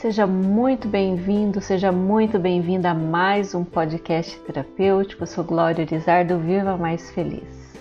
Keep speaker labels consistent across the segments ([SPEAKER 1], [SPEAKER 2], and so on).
[SPEAKER 1] Seja muito bem-vindo, seja muito bem-vinda a mais um podcast terapêutico. Eu sou Glória Urizardo, Viva Mais Feliz.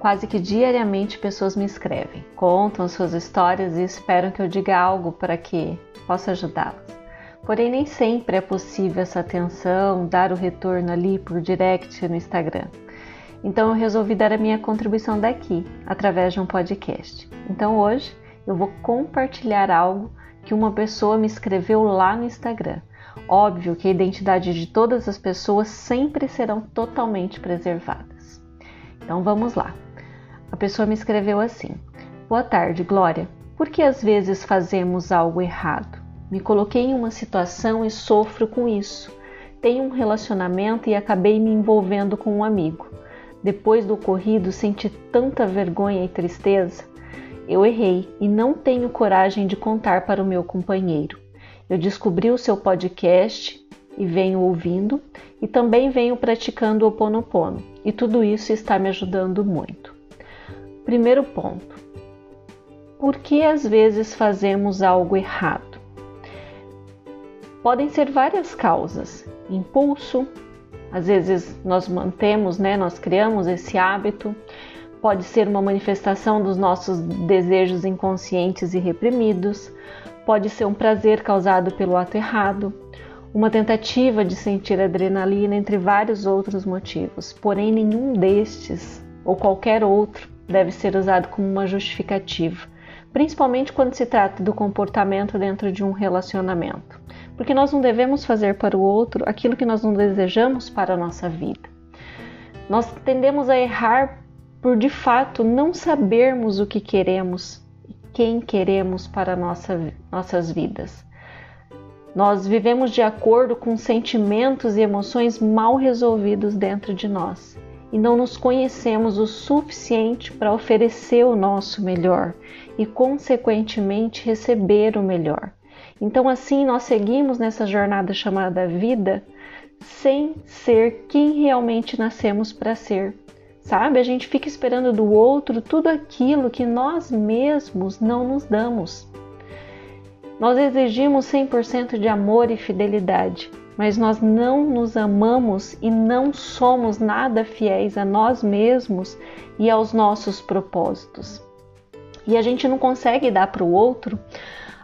[SPEAKER 1] Quase que diariamente pessoas me escrevem, contam suas histórias e esperam que eu diga algo para que possa ajudá-las. Porém, nem sempre é possível essa atenção, dar o retorno ali por direct no Instagram. Então, eu resolvi dar a minha contribuição daqui, através de um podcast. Então, hoje eu vou compartilhar algo que uma pessoa me escreveu lá no Instagram. Óbvio que a identidade de todas as pessoas sempre serão totalmente preservadas. Então vamos lá. A pessoa me escreveu assim: Boa tarde, Glória. Por que às vezes fazemos algo errado? Me coloquei em uma situação e sofro com isso. Tenho um relacionamento e acabei me envolvendo com um amigo. Depois do ocorrido, senti tanta vergonha e tristeza. Eu errei e não tenho coragem de contar para o meu companheiro. Eu descobri o seu podcast e venho ouvindo e também venho praticando o Ponopono, e tudo isso está me ajudando muito. Primeiro ponto: por que às vezes fazemos algo errado? Podem ser várias causas: impulso, às vezes nós mantemos, né, nós criamos esse hábito, pode ser uma manifestação dos nossos desejos inconscientes e reprimidos, pode ser um prazer causado pelo ato errado, uma tentativa de sentir adrenalina, entre vários outros motivos. Porém, nenhum destes ou qualquer outro deve ser usado como uma justificativa, principalmente quando se trata do comportamento dentro de um relacionamento, porque nós não devemos fazer para o outro aquilo que nós não desejamos para a nossa vida. Nós tendemos a errar por de fato não sabermos o que queremos e quem queremos para nossa, nossas vidas. Nós vivemos de acordo com sentimentos e emoções mal resolvidos dentro de nós e não nos conhecemos o suficiente para oferecer o nosso melhor e, consequentemente, receber o melhor. Então, assim, nós seguimos nessa jornada chamada vida sem ser quem realmente nascemos para ser sabe? A gente fica esperando do outro tudo aquilo que nós mesmos não nos damos. Nós exigimos 100% de amor e fidelidade, mas nós não nos amamos e não somos nada fiéis a nós mesmos e aos nossos propósitos. E a gente não consegue dar para o outro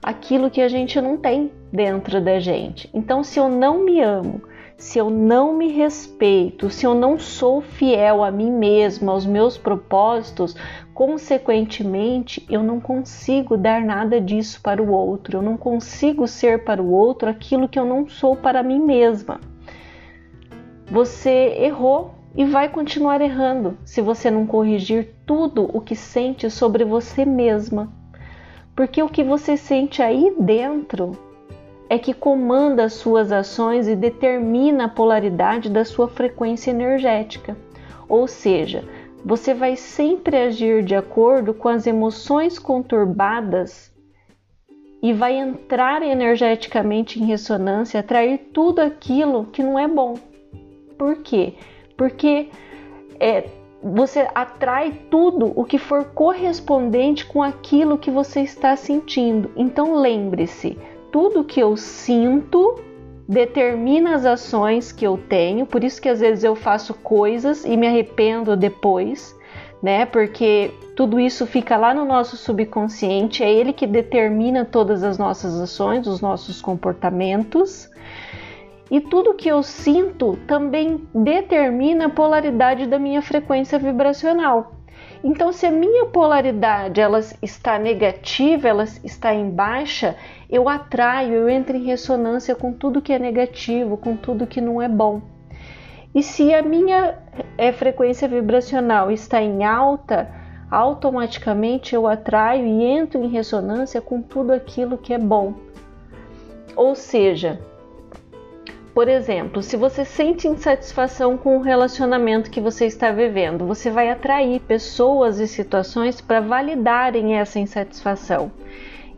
[SPEAKER 1] aquilo que a gente não tem dentro da gente. Então, se eu não me amo, se eu não me respeito, se eu não sou fiel a mim mesma, aos meus propósitos, consequentemente eu não consigo dar nada disso para o outro, eu não consigo ser para o outro aquilo que eu não sou para mim mesma. Você errou e vai continuar errando se você não corrigir tudo o que sente sobre você mesma. Porque o que você sente aí dentro é que comanda as suas ações e determina a polaridade da sua frequência energética. Ou seja, você vai sempre agir de acordo com as emoções conturbadas e vai entrar energeticamente em ressonância, atrair tudo aquilo que não é bom. Por quê? Porque é, você atrai tudo o que for correspondente com aquilo que você está sentindo. Então lembre-se, tudo que eu sinto determina as ações que eu tenho, por isso que às vezes eu faço coisas e me arrependo depois, né? Porque tudo isso fica lá no nosso subconsciente, é ele que determina todas as nossas ações, os nossos comportamentos. E tudo que eu sinto também determina a polaridade da minha frequência vibracional. Então, se a minha polaridade ela está negativa, ela está em baixa, eu atraio, eu entro em ressonância com tudo que é negativo, com tudo que não é bom. E se a minha é, frequência vibracional está em alta, automaticamente eu atraio e entro em ressonância com tudo aquilo que é bom. Ou seja, por exemplo, se você sente insatisfação com o relacionamento que você está vivendo, você vai atrair pessoas e situações para validarem essa insatisfação.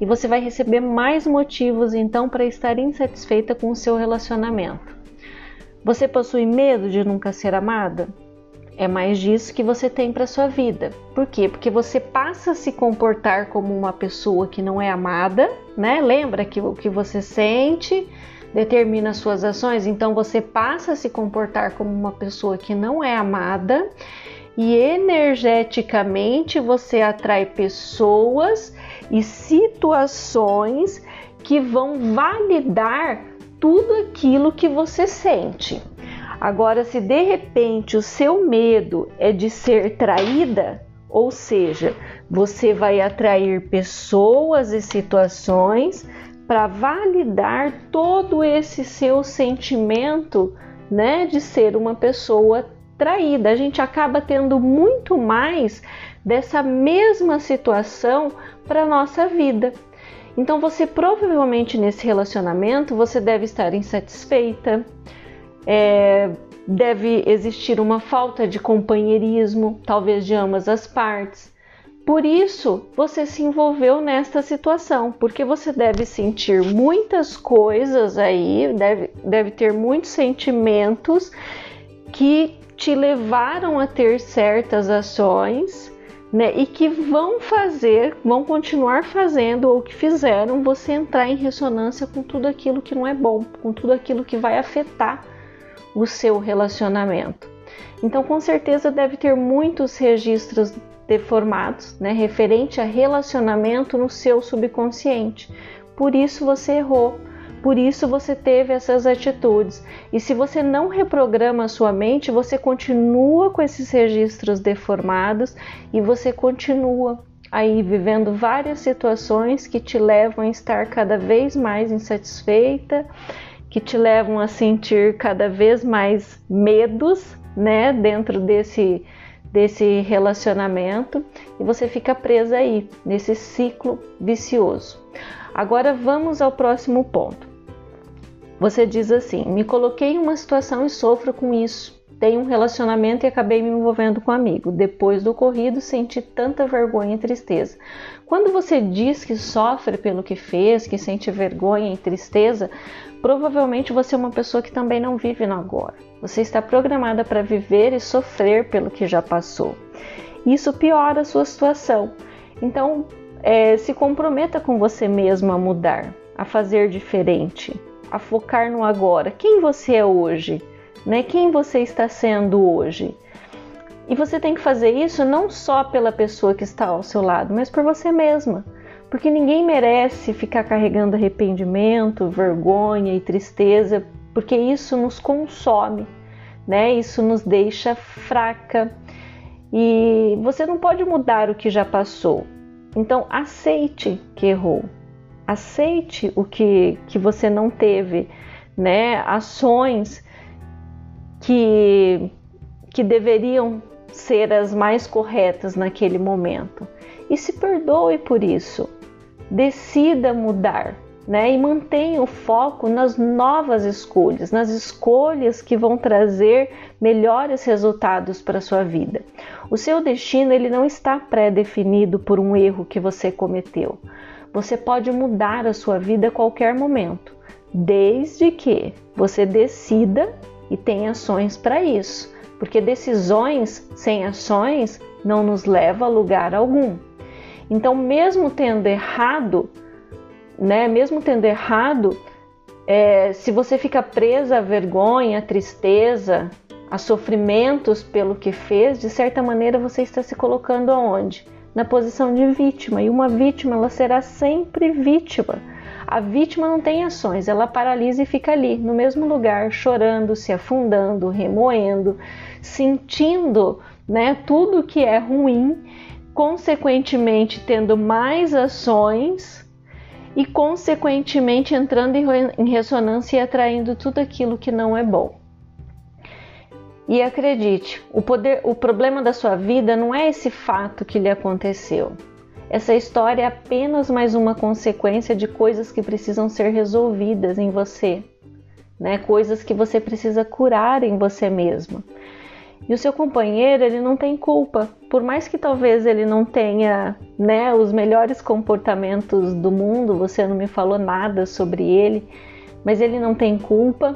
[SPEAKER 1] E você vai receber mais motivos então para estar insatisfeita com o seu relacionamento. Você possui medo de nunca ser amada? é mais disso que você tem para sua vida. Por quê? Porque você passa a se comportar como uma pessoa que não é amada, né? Lembra que o que você sente determina suas ações, então você passa a se comportar como uma pessoa que não é amada e energeticamente você atrai pessoas e situações que vão validar tudo aquilo que você sente. Agora, se de repente o seu medo é de ser traída, ou seja, você vai atrair pessoas e situações para validar todo esse seu sentimento, né, de ser uma pessoa traída. A gente acaba tendo muito mais dessa mesma situação para nossa vida. Então, você provavelmente nesse relacionamento você deve estar insatisfeita, é, deve existir uma falta de companheirismo, talvez de ambas as partes. Por isso, você se envolveu nesta situação, porque você deve sentir muitas coisas aí, deve, deve ter muitos sentimentos que te levaram a ter certas ações, né? E que vão fazer, vão continuar fazendo ou que fizeram você entrar em ressonância com tudo aquilo que não é bom, com tudo aquilo que vai afetar o seu relacionamento. Então, com certeza deve ter muitos registros deformados, né, referente a relacionamento no seu subconsciente. Por isso você errou, por isso você teve essas atitudes. E se você não reprograma a sua mente, você continua com esses registros deformados e você continua aí vivendo várias situações que te levam a estar cada vez mais insatisfeita que te levam a sentir cada vez mais medos, né, dentro desse desse relacionamento e você fica presa aí nesse ciclo vicioso. Agora vamos ao próximo ponto. Você diz assim: "Me coloquei em uma situação e sofro com isso tenho um relacionamento e acabei me envolvendo com um amigo. Depois do ocorrido, senti tanta vergonha e tristeza. Quando você diz que sofre pelo que fez, que sente vergonha e tristeza, provavelmente você é uma pessoa que também não vive no agora. Você está programada para viver e sofrer pelo que já passou. Isso piora a sua situação. Então, é, se comprometa com você mesmo a mudar, a fazer diferente, a focar no agora. Quem você é hoje? Né? Quem você está sendo hoje? E você tem que fazer isso não só pela pessoa que está ao seu lado, mas por você mesma. Porque ninguém merece ficar carregando arrependimento, vergonha e tristeza, porque isso nos consome, né? Isso nos deixa fraca. E você não pode mudar o que já passou. Então aceite que errou. Aceite o que, que você não teve, né? Ações que, que deveriam ser as mais corretas naquele momento. E se perdoe por isso. Decida mudar, né? E mantenha o foco nas novas escolhas, nas escolhas que vão trazer melhores resultados para sua vida. O seu destino ele não está pré-definido por um erro que você cometeu. Você pode mudar a sua vida a qualquer momento, desde que você decida e tem ações para isso, porque decisões sem ações não nos leva a lugar algum. Então, mesmo tendo errado, né, mesmo tendo errado, é, se você fica presa à vergonha, à tristeza, a sofrimentos pelo que fez, de certa maneira você está se colocando aonde? Na posição de vítima. E uma vítima, ela será sempre vítima a vítima não tem ações, ela paralisa e fica ali, no mesmo lugar, chorando, se afundando, remoendo, sentindo né, tudo que é ruim, consequentemente tendo mais ações e, consequentemente, entrando em ressonância e atraindo tudo aquilo que não é bom. E acredite, o, poder, o problema da sua vida não é esse fato que lhe aconteceu. Essa história é apenas mais uma consequência de coisas que precisam ser resolvidas em você, né? Coisas que você precisa curar em você mesmo. E o seu companheiro, ele não tem culpa, por mais que talvez ele não tenha, né, os melhores comportamentos do mundo, você não me falou nada sobre ele, mas ele não tem culpa.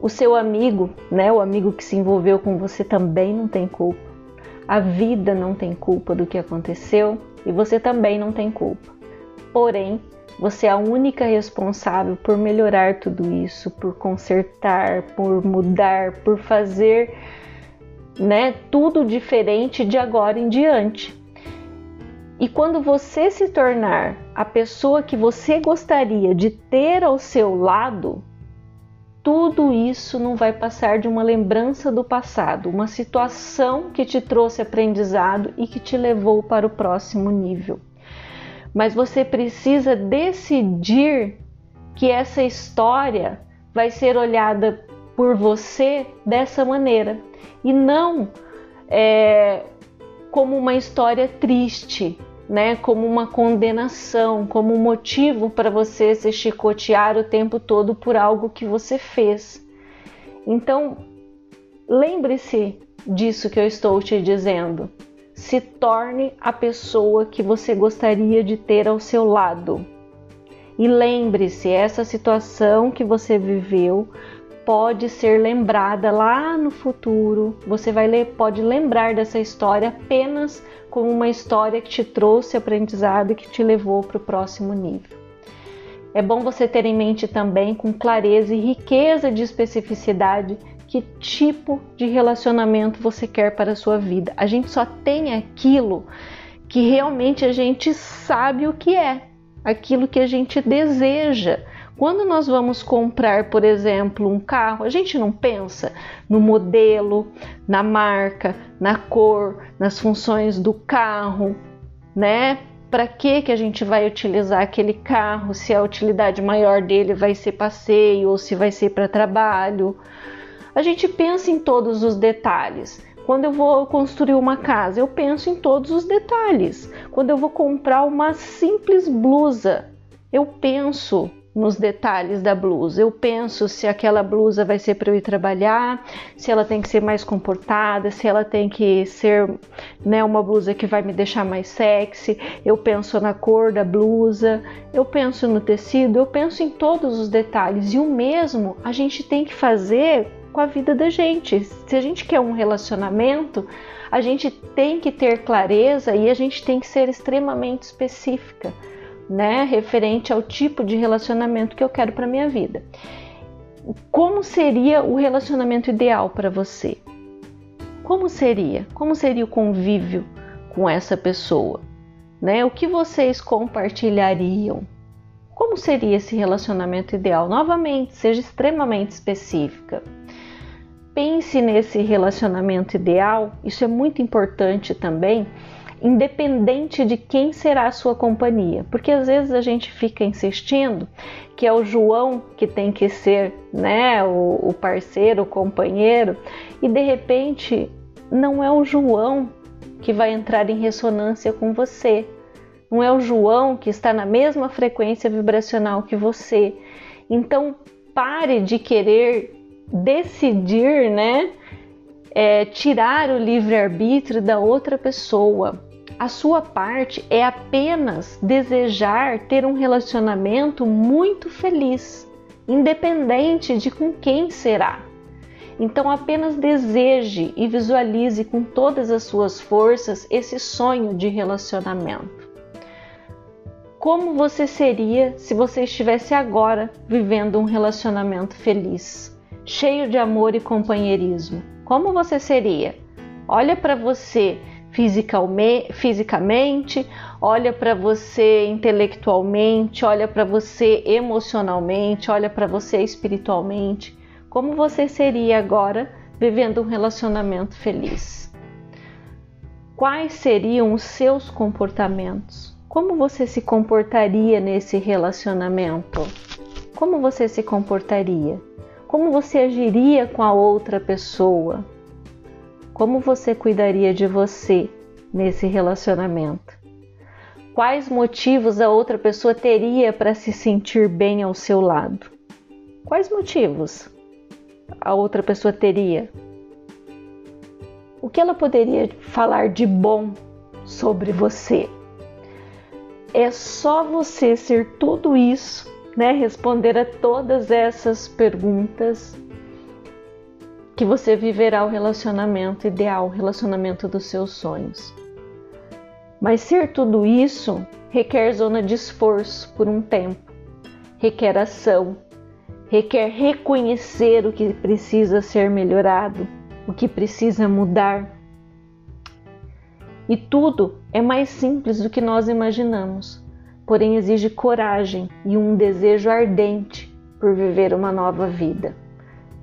[SPEAKER 1] O seu amigo, né, o amigo que se envolveu com você também não tem culpa. A vida não tem culpa do que aconteceu e você também não tem culpa. Porém, você é a única responsável por melhorar tudo isso, por consertar, por mudar, por fazer, né, tudo diferente de agora em diante. E quando você se tornar a pessoa que você gostaria de ter ao seu lado, tudo isso não vai passar de uma lembrança do passado, uma situação que te trouxe aprendizado e que te levou para o próximo nível. Mas você precisa decidir que essa história vai ser olhada por você dessa maneira e não é, como uma história triste, né, como uma condenação, como um motivo para você se chicotear o tempo todo por algo que você fez. Então, lembre-se disso que eu estou te dizendo. Se torne a pessoa que você gostaria de ter ao seu lado. E lembre-se, essa situação que você viveu pode ser lembrada lá no futuro. Você vai ler, pode lembrar dessa história apenas como uma história que te trouxe aprendizado e que te levou para o próximo nível. É bom você ter em mente também, com clareza e riqueza de especificidade, que tipo de relacionamento você quer para a sua vida. A gente só tem aquilo que realmente a gente sabe o que é, aquilo que a gente deseja. Quando nós vamos comprar, por exemplo, um carro, a gente não pensa no modelo, na marca, na cor, nas funções do carro, né? Para que que a gente vai utilizar aquele carro? Se a utilidade maior dele vai ser passeio ou se vai ser para trabalho? A gente pensa em todos os detalhes. Quando eu vou construir uma casa, eu penso em todos os detalhes. Quando eu vou comprar uma simples blusa, eu penso nos detalhes da blusa. Eu penso se aquela blusa vai ser para eu ir trabalhar, se ela tem que ser mais comportada, se ela tem que ser né, uma blusa que vai me deixar mais sexy. Eu penso na cor da blusa, eu penso no tecido, eu penso em todos os detalhes. E o mesmo a gente tem que fazer com a vida da gente. Se a gente quer um relacionamento, a gente tem que ter clareza e a gente tem que ser extremamente específica né, referente ao tipo de relacionamento que eu quero para minha vida. Como seria o relacionamento ideal para você? Como seria? Como seria o convívio com essa pessoa? Né? O que vocês compartilhariam? Como seria esse relacionamento ideal? Novamente, seja extremamente específica. Pense nesse relacionamento ideal, isso é muito importante também independente de quem será a sua companhia, porque às vezes a gente fica insistindo que é o João que tem que ser, né, o, o parceiro, o companheiro, e de repente não é o João que vai entrar em ressonância com você, não é o João que está na mesma frequência vibracional que você. Então pare de querer decidir, né? É, tirar o livre-arbítrio da outra pessoa. A sua parte é apenas desejar ter um relacionamento muito feliz, independente de com quem será. Então apenas deseje e visualize com todas as suas forças esse sonho de relacionamento. Como você seria se você estivesse agora vivendo um relacionamento feliz, cheio de amor e companheirismo? Como você seria? Olha para você fisicamente, olha para você intelectualmente, olha para você emocionalmente, olha para você espiritualmente. Como você seria agora vivendo um relacionamento feliz? Quais seriam os seus comportamentos? Como você se comportaria nesse relacionamento? Como você se comportaria? Como você agiria com a outra pessoa? Como você cuidaria de você nesse relacionamento? Quais motivos a outra pessoa teria para se sentir bem ao seu lado? Quais motivos a outra pessoa teria? O que ela poderia falar de bom sobre você? É só você ser tudo isso, né? Responder a todas essas perguntas que você viverá o relacionamento ideal, o relacionamento dos seus sonhos. Mas ser tudo isso requer zona de esforço por um tempo, requer ação, requer reconhecer o que precisa ser melhorado, o que precisa mudar. E tudo é mais simples do que nós imaginamos, porém exige coragem e um desejo ardente por viver uma nova vida.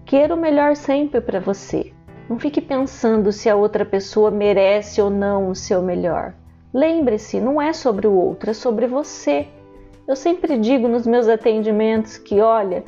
[SPEAKER 1] Queira o melhor sempre para você. Não fique pensando se a outra pessoa merece ou não o seu melhor. Lembre-se, não é sobre o outro, é sobre você. Eu sempre digo nos meus atendimentos que, olha,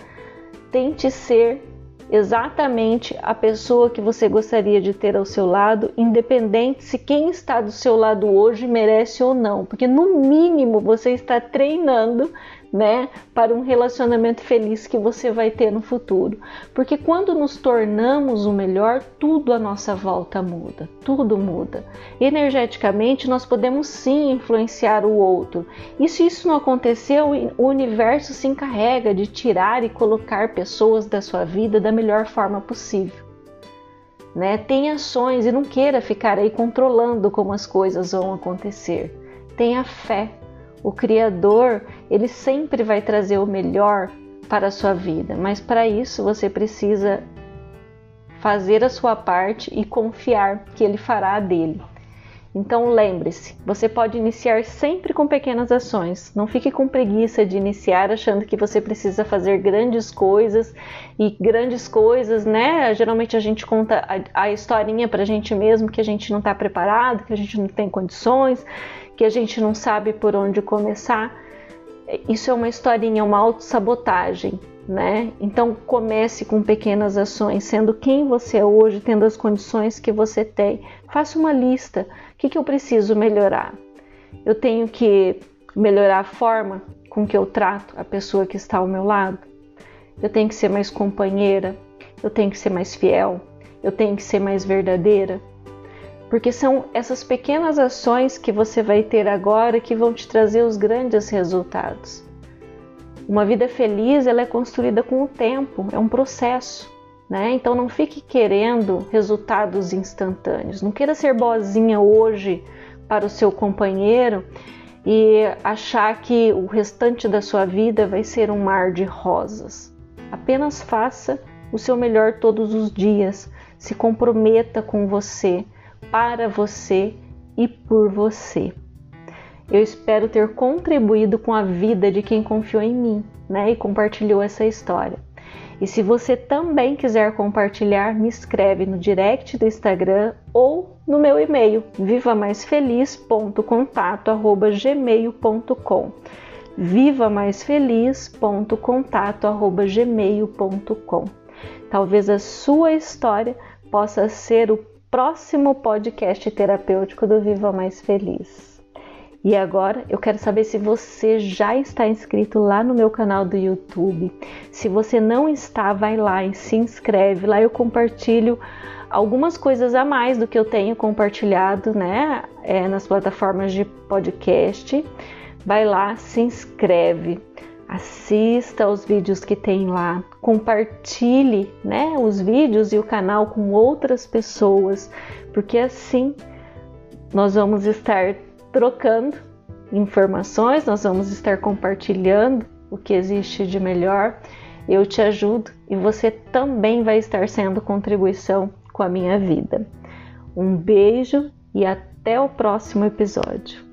[SPEAKER 1] tente ser exatamente a pessoa que você gostaria de ter ao seu lado, independente se quem está do seu lado hoje merece ou não, porque no mínimo você está treinando né, para um relacionamento feliz que você vai ter no futuro. Porque quando nos tornamos o melhor, tudo à nossa volta muda, tudo muda. Energeticamente, nós podemos sim influenciar o outro. E se isso não aconteceu, o universo se encarrega de tirar e colocar pessoas da sua vida da melhor forma possível. Né? Tenha ações e não queira ficar aí controlando como as coisas vão acontecer. Tenha fé, o Criador, ele sempre vai trazer o melhor para a sua vida, mas para isso você precisa fazer a sua parte e confiar que ele fará a dele. Então lembre-se, você pode iniciar sempre com pequenas ações. Não fique com preguiça de iniciar achando que você precisa fazer grandes coisas e grandes coisas, né? Geralmente a gente conta a, a historinha para a gente mesmo que a gente não está preparado, que a gente não tem condições que a gente não sabe por onde começar, isso é uma historinha, uma autossabotagem, né? Então comece com pequenas ações, sendo quem você é hoje, tendo as condições que você tem. Faça uma lista. O que, que eu preciso melhorar? Eu tenho que melhorar a forma com que eu trato a pessoa que está ao meu lado. Eu tenho que ser mais companheira. Eu tenho que ser mais fiel. Eu tenho que ser mais verdadeira porque são essas pequenas ações que você vai ter agora que vão te trazer os grandes resultados. Uma vida feliz ela é construída com o tempo, é um processo, né? Então não fique querendo resultados instantâneos. Não queira ser boazinha hoje para o seu companheiro e achar que o restante da sua vida vai ser um mar de rosas. Apenas faça o seu melhor todos os dias. Se comprometa com você para você e por você. Eu espero ter contribuído com a vida de quem confiou em mim né, e compartilhou essa história. E se você também quiser compartilhar, me escreve no direct do Instagram ou no meu e-mail vivamaisfeliz.contato@gmail.com. vivamaisfeliz.contato@gmail.com. Talvez a sua história possa ser o próximo podcast terapêutico do Viva Mais Feliz. E agora eu quero saber se você já está inscrito lá no meu canal do YouTube. Se você não está, vai lá e se inscreve. Lá eu compartilho algumas coisas a mais do que eu tenho compartilhado, né, é, nas plataformas de podcast. Vai lá, se inscreve assista aos vídeos que tem lá, compartilhe, né, os vídeos e o canal com outras pessoas, porque assim nós vamos estar trocando informações, nós vamos estar compartilhando o que existe de melhor. Eu te ajudo e você também vai estar sendo contribuição com a minha vida. Um beijo e até o próximo episódio.